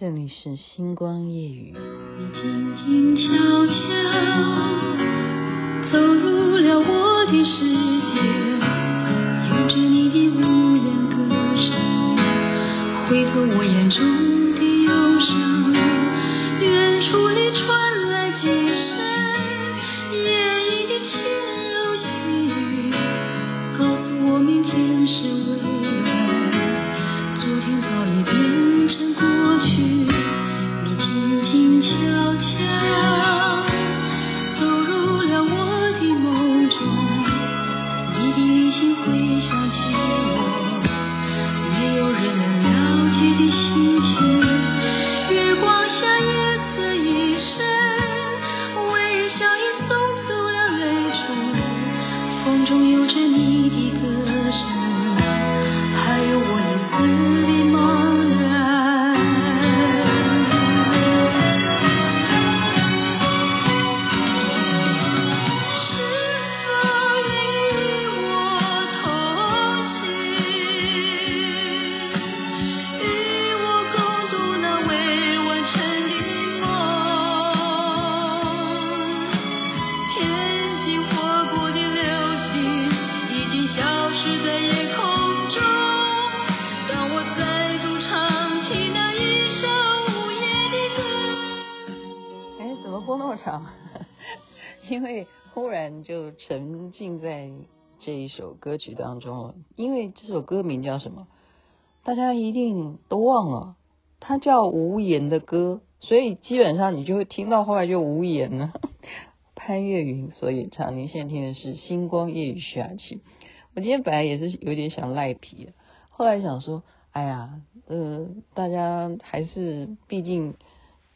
这里是星光夜雨。你静静悄悄走入了我的世界，有着你的无言歌声，回头我眼中。唱 因为忽然就沉浸在这一首歌曲当中了，因为这首歌名叫什么？大家一定都忘了，它叫《无言的歌》，所以基本上你就会听到后来就无言了。潘越云所演唱，您现在听的是《星光夜雨》下起》。我今天本来也是有点想赖皮，后来想说，哎呀，呃，大家还是毕竟。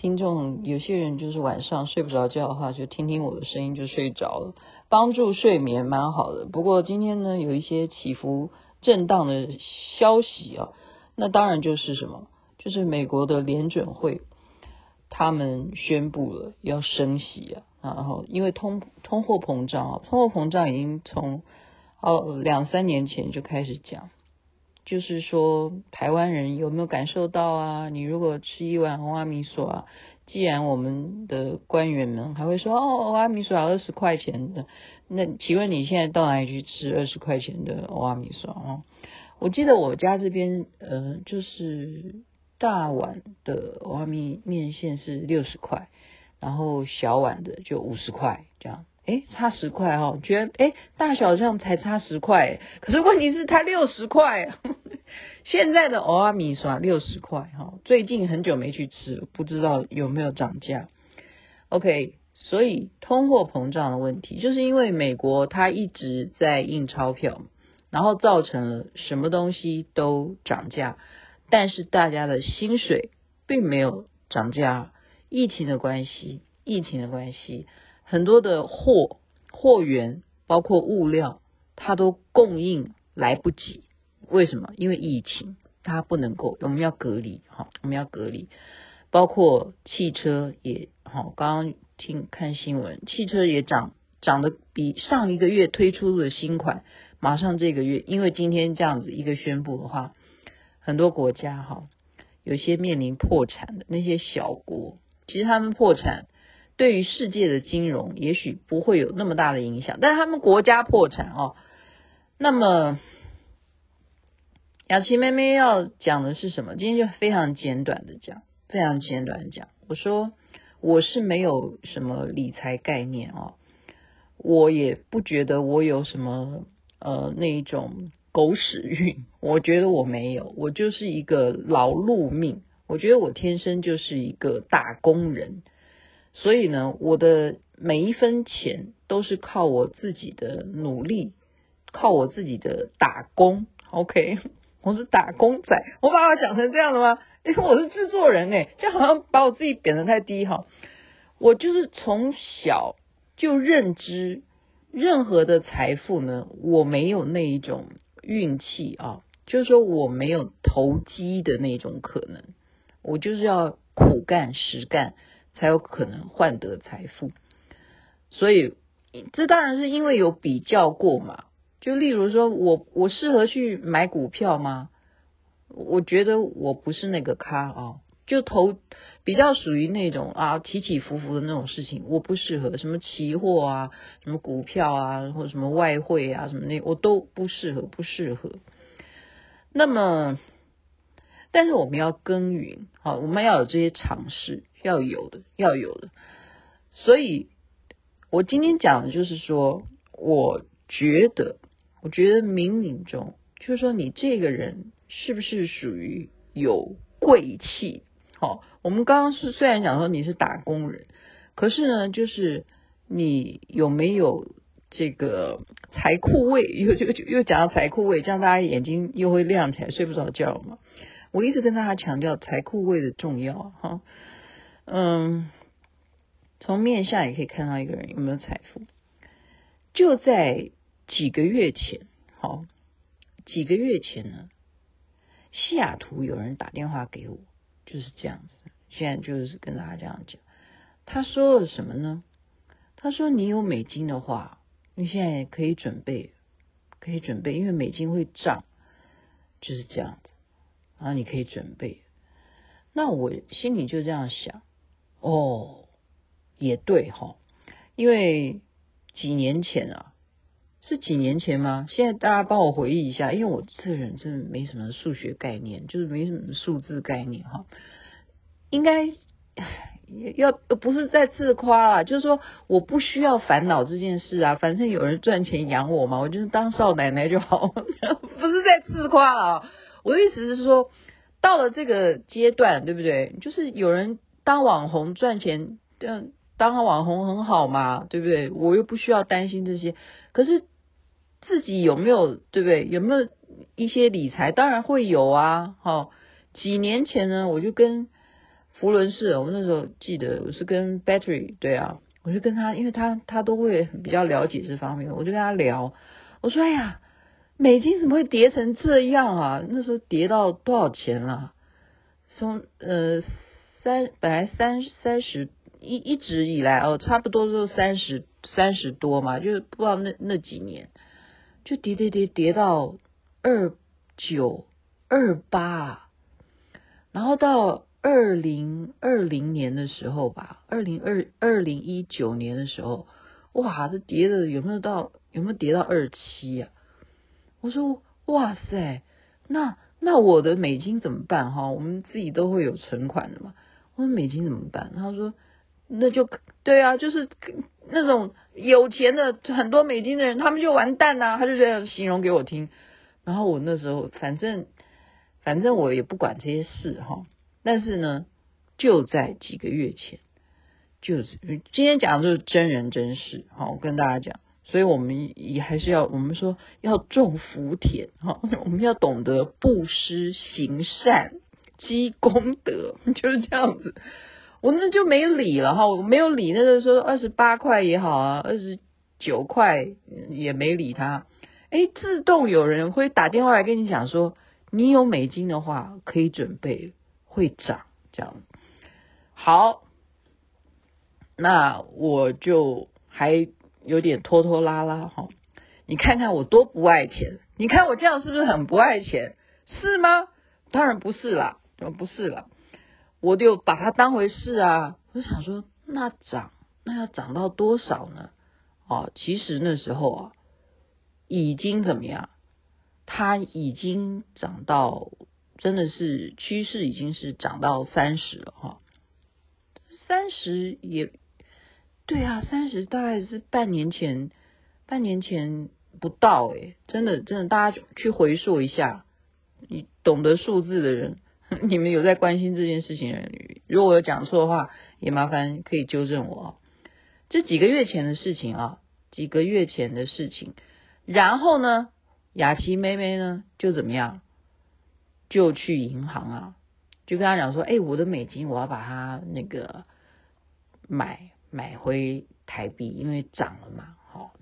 听众有些人就是晚上睡不着觉的话，就听听我的声音就睡着了，帮助睡眠蛮好的。不过今天呢，有一些起伏震荡的消息啊，那当然就是什么，就是美国的联准会他们宣布了要升息啊，然后因为通通货膨胀啊，通货膨胀已经从哦两三年前就开始讲。就是说，台湾人有没有感受到啊？你如果吃一碗欧阿米索啊，既然我们的官员们还会说哦，欧阿米索要二十块钱的，那请问你现在到哪里去吃二十块钱的欧阿米索啊？我记得我家这边，呃，就是大碗的欧阿米面线是六十块，然后小碗的就五十块这样。哎，差十块哈、哦，觉得哎，大小这样才差十块，可是问题是它六十块。现在的蚵仔面线六十块哈，最近很久没去吃，不知道有没有涨价。OK，所以通货膨胀的问题，就是因为美国它一直在印钞票，然后造成了什么东西都涨价，但是大家的薪水并没有涨价。疫情的关系，疫情的关系。很多的货货源，包括物料，它都供应来不及。为什么？因为疫情，它不能够，我们要隔离，哈，我们要隔离。包括汽车也，好，刚刚听看新闻，汽车也涨，涨得比上一个月推出的新款，马上这个月，因为今天这样子一个宣布的话，很多国家哈，有些面临破产的那些小国，其实他们破产。对于世界的金融，也许不会有那么大的影响，但是他们国家破产哦。那么，雅琪妹妹要讲的是什么？今天就非常简短的讲，非常简短的讲。我说我是没有什么理财概念哦，我也不觉得我有什么呃那一种狗屎运，我觉得我没有，我就是一个劳碌命，我觉得我天生就是一个打工人。所以呢，我的每一分钱都是靠我自己的努力，靠我自己的打工。OK，我是打工仔，我把我讲成这样的吗？因为我是制作人诶，这好像把我自己贬得太低哈。我就是从小就认知，任何的财富呢，我没有那一种运气啊，就是说我没有投机的那种可能，我就是要苦干实干。才有可能换得财富，所以这当然是因为有比较过嘛。就例如说我我适合去买股票吗？我觉得我不是那个咖啊，就投比较属于那种啊起起伏伏的那种事情，我不适合什么期货啊，什么股票啊，或者什么外汇啊，什么那我都不适合，不适合。那么，但是我们要耕耘，好，我们要有这些尝试，要有的，要有的。所以，我今天讲的就是说，我觉得，我觉得冥冥中，就是说你这个人是不是属于有贵气？好，我们刚刚是虽然讲说你是打工人，可是呢，就是你有没有这个财库位？又又又讲到财库位，这样大家眼睛又会亮起来，睡不着觉嘛。我一直跟大家强调财库位的重要哈。嗯，从面相也可以看到一个人有没有财富。就在几个月前，好，几个月前呢，西雅图有人打电话给我。就是这样子，现在就是跟大家这样讲。他说了什么呢？他说：“你有美金的话，你现在可以准备，可以准备，因为美金会涨，就是这样子。然后你可以准备。”那我心里就这样想：哦，也对哈，因为几年前啊，是几年前吗？现在大家帮我回忆一下，因为我这人真的没什么数学概念，就是没什么数字概念哈。应该要不是在自夸啊，就是说我不需要烦恼这件事啊，反正有人赚钱养我嘛，我就是当少奶奶就好，不是在自夸啊。我的意思是说，到了这个阶段，对不对？就是有人当网红赚钱，当当网红很好嘛，对不对？我又不需要担心这些，可是自己有没有，对不对？有没有一些理财？当然会有啊。好，几年前呢，我就跟。福伦士，我那时候记得我是跟 Battery 对啊，我就跟他，因为他他都会比较了解这方面，我就跟他聊。我说：“哎呀，美金怎么会跌成这样啊？那时候跌到多少钱了？从呃三本来三三十一一直以来哦，差不多都三十三十多嘛，就是不知道那那几年就跌跌跌跌到二九二八，然后到。”二零二零年的时候吧，二零二二零一九年的时候，哇，这跌的有没有到有没有跌到二七呀？我说哇塞，那那我的美金怎么办哈？我们自己都会有存款的嘛。我说美金怎么办？他说那就对啊，就是那种有钱的很多美金的人，他们就完蛋呐。他就这样形容给我听。然后我那时候反正反正我也不管这些事哈。但是呢，就在几个月前，就是今天讲的就是真人真事，好，我跟大家讲，所以我们也还是要，我们说要种福田，哈，我们要懂得布施行善积功德，就是这样子。我那就没理了哈，我没有理那个说二十八块也好啊，二十九块也没理他。哎，自动有人会打电话来跟你讲说，你有美金的话可以准备。会涨这样，好，那我就还有点拖拖拉拉哈。你看看我多不爱钱，你看我这样是不是很不爱钱？是吗？当然不是啦，不是啦，我就把它当回事啊。我就想说，那涨，那要涨到多少呢？哦，其实那时候啊，已经怎么样？它已经涨到。真的是趋势已经是涨到三十了哈，三十也对啊，三十大概是半年前，半年前不到诶，真的真的，大家去回溯一下，你懂得数字的人，你们有在关心这件事情，如果我有讲错的话，也麻烦可以纠正我。这几个月前的事情啊，几个月前的事情，然后呢，雅琪妹妹呢就怎么样？就去银行啊，就跟他讲说，哎、我的美金我要把它那个买买回台币，因为涨了嘛，好，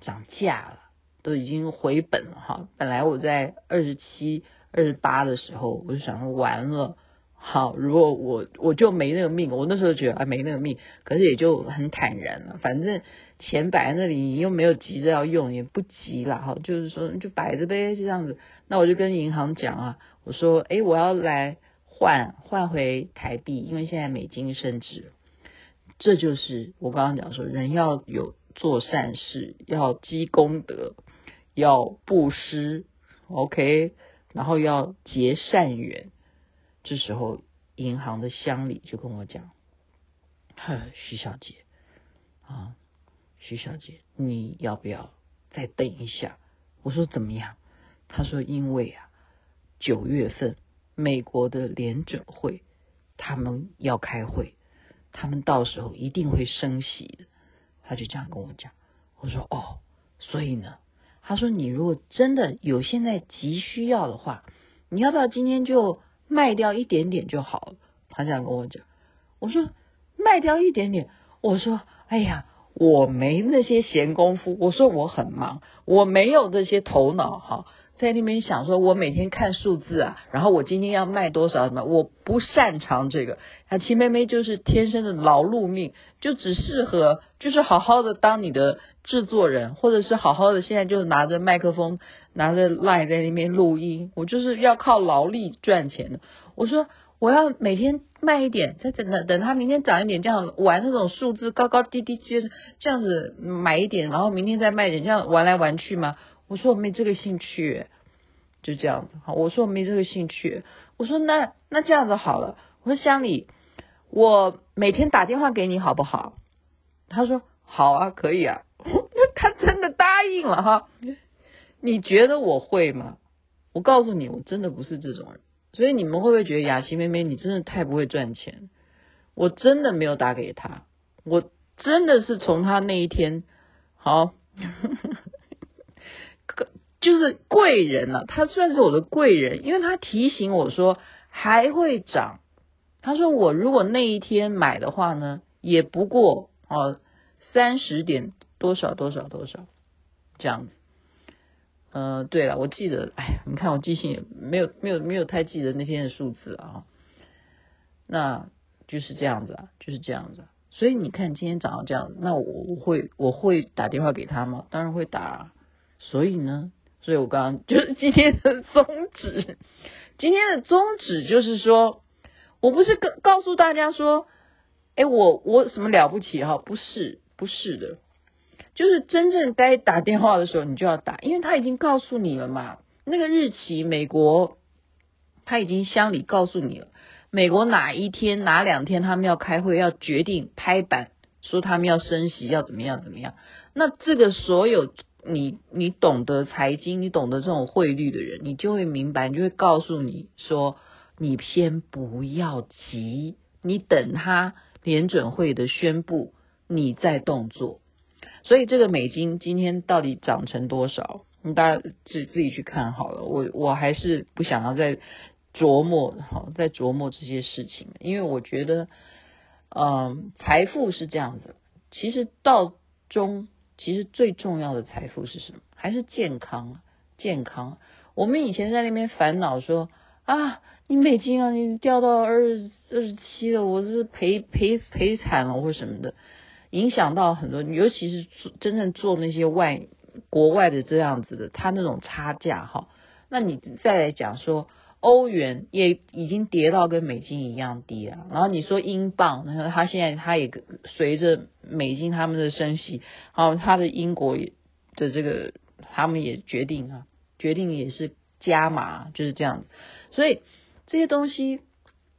涨价了，都已经回本了哈。本来我在二十七、二十八的时候，我就想说完了，好，如果我我就没那个命，我那时候觉得啊没那个命，可是也就很坦然了，反正钱摆在那里，你又没有急着要用，也不急了哈，就是说就摆着呗，就这样子。那我就跟银行讲啊。我说，哎，我要来换换回台币，因为现在美金升值。这就是我刚刚讲说，人要有做善事，要积功德，要布施，OK，然后要结善缘。这时候，银行的乡里就跟我讲：“呵，徐小姐啊，徐小姐，你要不要再等一下？”我说：“怎么样？”他说：“因为啊，九月份美国的联准会他们要开会。”他们到时候一定会升息的，他就这样跟我讲。我说哦，所以呢，他说你如果真的有现在急需要的话，你要不要今天就卖掉一点点就好了？他这样跟我讲。我说卖掉一点点。我说哎呀，我没那些闲工夫。我说我很忙，我没有这些头脑哈。在那边想说，我每天看数字啊，然后我今天要卖多少什么，我不擅长这个。那，秦妹妹就是天生的劳碌命，就只适合就是好好的当你的制作人，或者是好好的现在就是拿着麦克风，拿着 line 在那边录音。我就是要靠劳力赚钱的。我说我要每天卖一点，再等等等它明天涨一点，这样玩那种数字高高低低，接着这样子买一点，然后明天再卖一点，这样玩来玩去吗？我说我没这个兴趣，就这样子。好，我说我没这个兴趣。我说那那这样子好了。我说乡里，我每天打电话给你好不好？他说好啊，可以啊。他真的答应了哈。你觉得我会吗？我告诉你，我真的不是这种人。所以你们会不会觉得雅琪妹妹你真的太不会赚钱？我真的没有打给他，我真的是从他那一天好。就是贵人了，他算是我的贵人，因为他提醒我说还会涨。他说我如果那一天买的话呢，也不过哦三十点多少多少多少这样子。呃，对了，我记得，哎呀，你看我记性也没有没有没有太记得那天的数字啊。那就是这样子啊，就是这样子。所以你看今天涨到这样，那我会我会打电话给他吗？当然会打。所以呢。所以我刚刚就是今天的宗旨，今天的宗旨就是说，我不是告告诉大家说，哎，我我什么了不起哈？不是，不是的，就是真正该打电话的时候你就要打，因为他已经告诉你了嘛，那个日期，美国他已经乡里告诉你了，美国哪一天哪两天他们要开会，要决定拍板，说他们要升息，要怎么样怎么样，那这个所有。你你懂得财经，你懂得这种汇率的人，你就会明白，你就会告诉你说，你先不要急，你等他联准会的宣布，你再动作。所以这个美金今天到底涨成多少？你大家自自己去看好了。我我还是不想要再琢磨，好，再琢磨这些事情，因为我觉得，嗯，财富是这样子，其实到中。其实最重要的财富是什么？还是健康？健康。我们以前在那边烦恼说啊，你美金啊，你掉到二十二十七了，我是赔赔赔惨了，或什么的，影响到很多。尤其是做真正做那些外国外的这样子的，他那种差价哈，那你再来讲说。欧元也已经跌到跟美金一样低了，然后你说英镑，然后它现在它也随着美金他们的升息，好，它的英国的这个他们也决定啊，决定也是加码，就是这样子，所以这些东西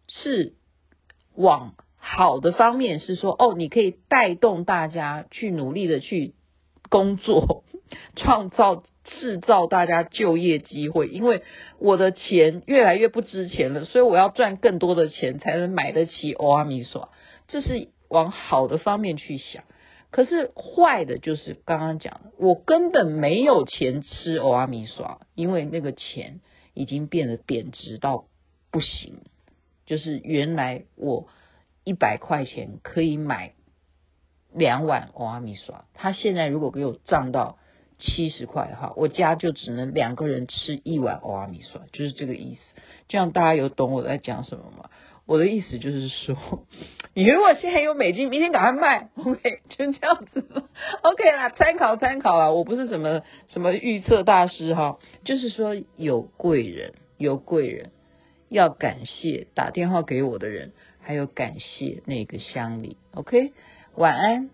是往好的方面是说，哦，你可以带动大家去努力的去工作，创造。制造大家就业机会，因为我的钱越来越不值钱了，所以我要赚更多的钱才能买得起欧阿米耍。这是往好的方面去想，可是坏的就是刚刚讲的，我根本没有钱吃欧阿米耍，因为那个钱已经变得贬值到不行。就是原来我一百块钱可以买两碗欧阿米耍，他现在如果给我涨到。七十块哈，我家就只能两个人吃一碗欧阿米酸，就是这个意思。这样大家有懂我在讲什么吗？我的意思就是说，你如果现在有美金，明天赶快卖，OK，就这样子，OK 啦，参考参考啦。我不是什么什么预测大师哈，就是说有贵人，有贵人，要感谢打电话给我的人，还有感谢那个乡里。OK，晚安，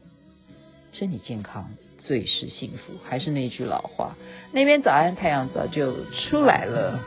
身体健康最是幸福。还是那句老话，那边早安，太阳早就出来了。